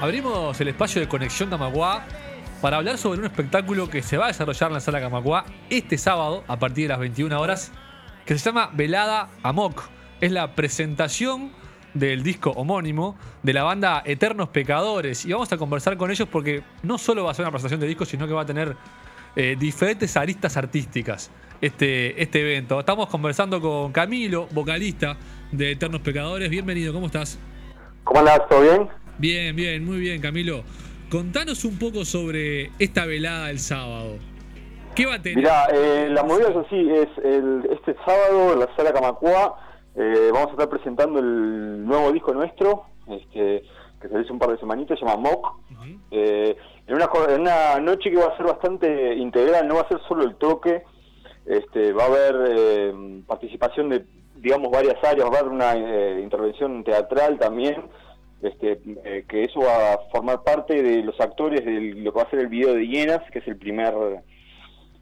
abrimos el espacio de Conexión Camacuá para hablar sobre un espectáculo que se va a desarrollar en la sala Camacuá este sábado a partir de las 21 horas, que se llama Velada Amok. Es la presentación del disco homónimo de la banda Eternos Pecadores. Y vamos a conversar con ellos porque no solo va a ser una presentación de disco, sino que va a tener eh, diferentes aristas artísticas este, este evento. Estamos conversando con Camilo, vocalista de Eternos Pecadores. Bienvenido, ¿cómo estás? ¿Cómo andás? ¿Todo bien? Bien, bien, muy bien, Camilo. Contanos un poco sobre esta velada del sábado. ¿Qué va a tener? Mirá, eh, la movida es así, es el, este sábado en la sala Camacua eh, vamos a estar presentando el nuevo disco nuestro, este, que se hizo un par de semanitas, se llama Mock. Eh, en, una, en una noche que va a ser bastante integral, no va a ser solo el toque, este, va a haber participación de, digamos, varias áreas, va a haber una intervención teatral también, este, eh, que eso va a formar parte de los actores de lo que va a ser el video de Hienas, que es el primer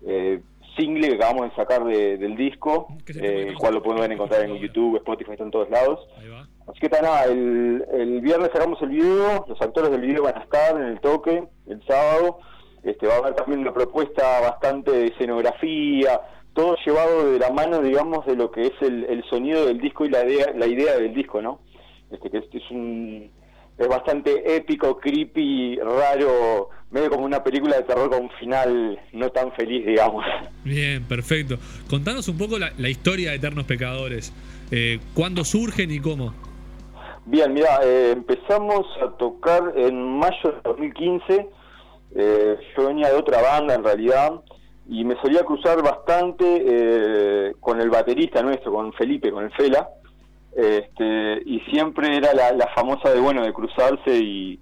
eh, single que acabamos de sacar del disco, eh, el cual lo pueden encontrar en YouTube, Spotify, está en todos lados. Así que está nada, el, el, viernes sacamos el video, los actores del video van a estar en el toque el sábado, este, va a haber también una propuesta bastante de escenografía, todo llevado de la mano, digamos, de lo que es el, el sonido del disco y la idea, la idea del disco, ¿no? Este, que es, un es bastante épico, creepy, raro, medio como una película de terror con un final no tan feliz, digamos. Bien, perfecto. Contanos un poco la, historia de Eternos Pecadores. Eh, ¿Cuándo surgen y cómo? Bien, mira, eh, empezamos a tocar en mayo de 2015. Eh, yo venía de otra banda en realidad y me solía cruzar bastante eh, con el baterista nuestro, con Felipe, con el Fela este, y siempre era la, famosa de bueno de cruzarse y,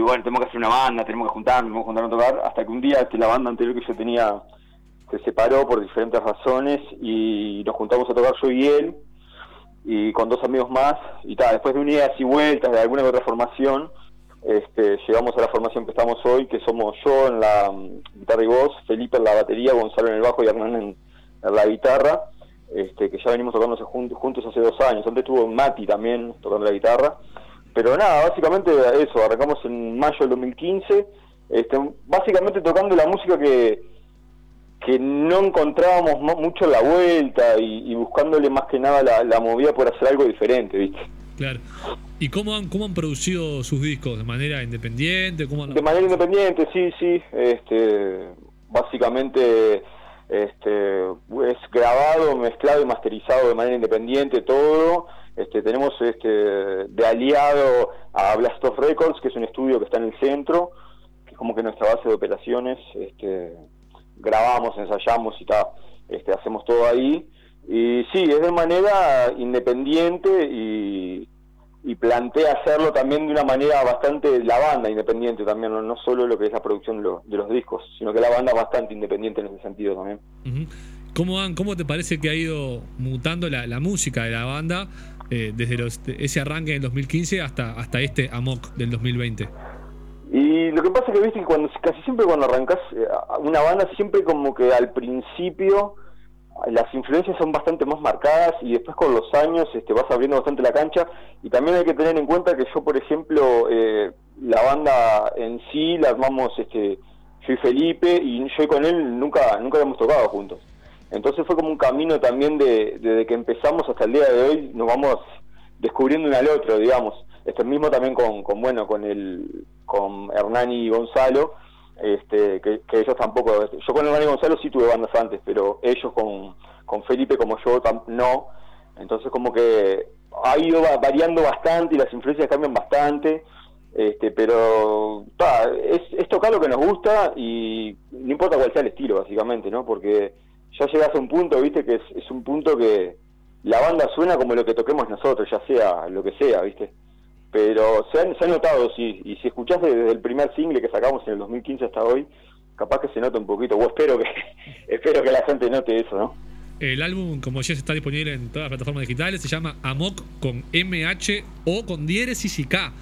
bueno tenemos que hacer una banda tenemos que juntarnos tenemos que juntarnos a tocar hasta que un día este, la banda anterior que yo tenía se separó por diferentes razones y nos juntamos a tocar yo y él y con dos amigos más y tal después de unidas y vueltas de alguna otra formación este, llegamos a la formación que estamos hoy que somos yo en la mm, guitarra y voz Felipe en la batería Gonzalo en el bajo y Hernán en la guitarra este, que ya venimos tocando juntos hace dos años. Antes estuvo Mati también tocando la guitarra. Pero nada, básicamente eso, arrancamos en mayo del 2015, este, básicamente tocando la música que, que no encontrábamos mucho la vuelta y, buscándole más que nada la, movida por hacer algo diferente, ¿viste? Claro. ¿Y cómo han, cómo han producido sus discos? ¿De manera independiente? ¿Cómo De manera independiente, sí, sí. Este, básicamente este, es grabado, mezclado y masterizado de manera independiente todo. Este, tenemos este, de aliado a Blast of Records, que es un estudio que está en el centro, que es como que nuestra base de operaciones. Este, grabamos, ensayamos y tal, este, hacemos todo ahí. Y sí, es de manera independiente y, y plantea hacerlo también de una manera bastante, la banda independiente también, no, solo lo que es la producción de, los discos, sino que la banda bastante independiente en ese sentido también. ¿Cómo, ¿Cómo te parece que ha ido mutando la, música de la banda eh, desde los, ese arranque del 2015 hasta, hasta este Amok del 2020? Y lo que pasa es que viste cuando, casi siempre cuando arrancas eh, una banda, siempre como que al principio las influencias son bastante más marcadas y después con los años este, vas abriendo bastante la cancha. Y también hay que tener en cuenta que yo por ejemplo eh, la banda en sí la armamos este yo y Felipe y yo con él nunca nunca habíamos tocado juntos entonces fue como un camino también de desde que empezamos hasta el día de hoy nos vamos descubriendo uno al otro digamos este mismo también con, con bueno con el con Hernán y Gonzalo este, que, ellos tampoco, yo con Hernán y Gonzalo sí tuve bandas antes, pero ellos con, con Felipe como yo no, entonces como que ha ido variando bastante y las influencias cambian bastante, este, pero es, es tocar lo que nos gusta y no importa cuál sea el estilo básicamente, ¿no? Porque ya llegas a un punto, viste, que es, es un punto que la banda suena como lo que toquemos nosotros, ya sea lo que sea, viste pero se, han, se ha notado, sí, y si escuchás desde el primer single que sacamos en el 2015 hasta hoy, capaz que se nota un poquito, o espero que, espero que la gente note eso, ¿no? El álbum, como ya está disponible en todas las plataformas digitales, se llama Amok con MH o con diéresis y K.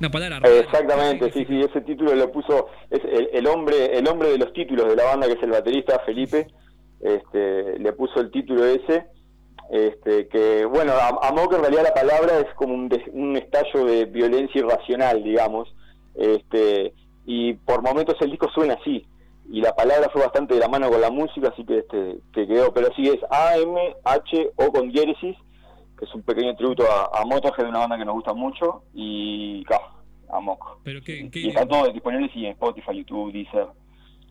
Una palabra Exactamente, sí, sí, ese título lo puso es el, hombre el hombre de los títulos de la banda, que es el baterista Felipe, este, le puso el título ese este, que bueno, amok en realidad la palabra es como un, un estallo de violencia irracional, digamos, Este, y por momentos el disco suena así. Y la palabra fue bastante de la mano con la música, así que este que quedó. Pero sí es A-M-H-O con diéresis, que es un pequeño tributo a, a Motorhead, de una banda que nos gusta mucho, y a Moco. Pero qué, qué y está todo disponible sí, en Spotify, YouTube, Deezer,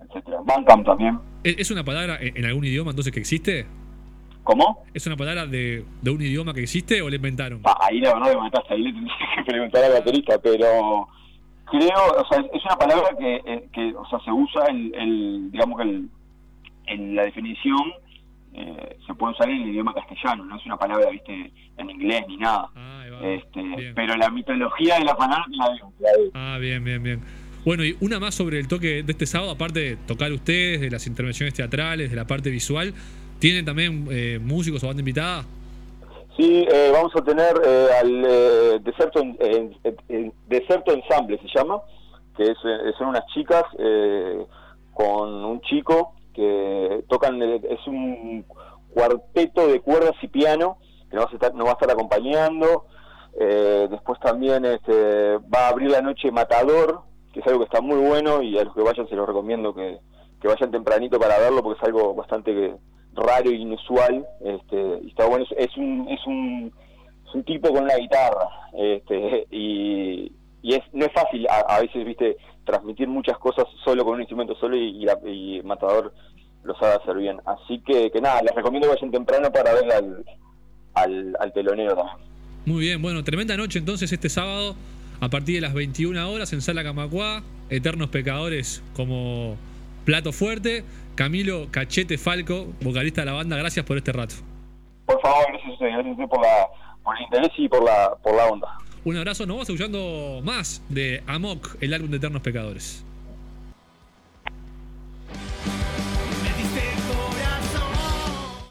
etcétera Bandcamp también. ¿Es una palabra en algún idioma entonces que existe? ¿Cómo? ¿Es una palabra de, de un idioma que existe o le inventaron? Ah, ahí la verdad me mataste, ahí le tendría que preguntar al baterista, pero creo, o sea, es una palabra que, eh, que o sea, se usa el, el digamos que el, en la definición eh, se puede usar en el idioma castellano, no es una palabra, viste, en inglés ni nada. Ah, ahí va. este, Bien. pero la mitología de la palabra la digo, la digo. Ah, bien, bien, bien. Bueno, y una más sobre el toque de este sábado, aparte de tocar ustedes, de las intervenciones teatrales, de la parte visual, ¿tienen también eh, músicos o banda invitada? Sí, eh, vamos a tener eh, al eh, Deserto, Deserto Ensemble, se llama, que es, eh, son unas chicas eh, con un chico que tocan, es un cuarteto de cuerdas y piano que nos va a estar, nos va acompañando. Después también este, va a abrir la noche Matador, es algo que está muy bueno y a los que vayan se los recomiendo que, que vayan tempranito para verlo porque es algo bastante raro e inusual. Este, y está bueno, es, un, es un es un tipo con una guitarra este, y, y es no es fácil a, a veces viste transmitir muchas cosas solo con un instrumento solo y, y, la- y Matador lo sabe hacer bien. Así que, que nada les recomiendo que vayan temprano para ver al, al, al telonero también. Muy bien, bueno, tremenda noche entonces este sábado, a partir de las 21 horas en Sala Camacuá, Eternos Pecadores como plato fuerte. Camilo Cachete Falco, vocalista de la banda, gracias por este rato. por favor gracias gracias por la por el interés y por la por la onda Un abrazo, nos vamos escuchando más de Amok, el álbum de Eternos Pecadores.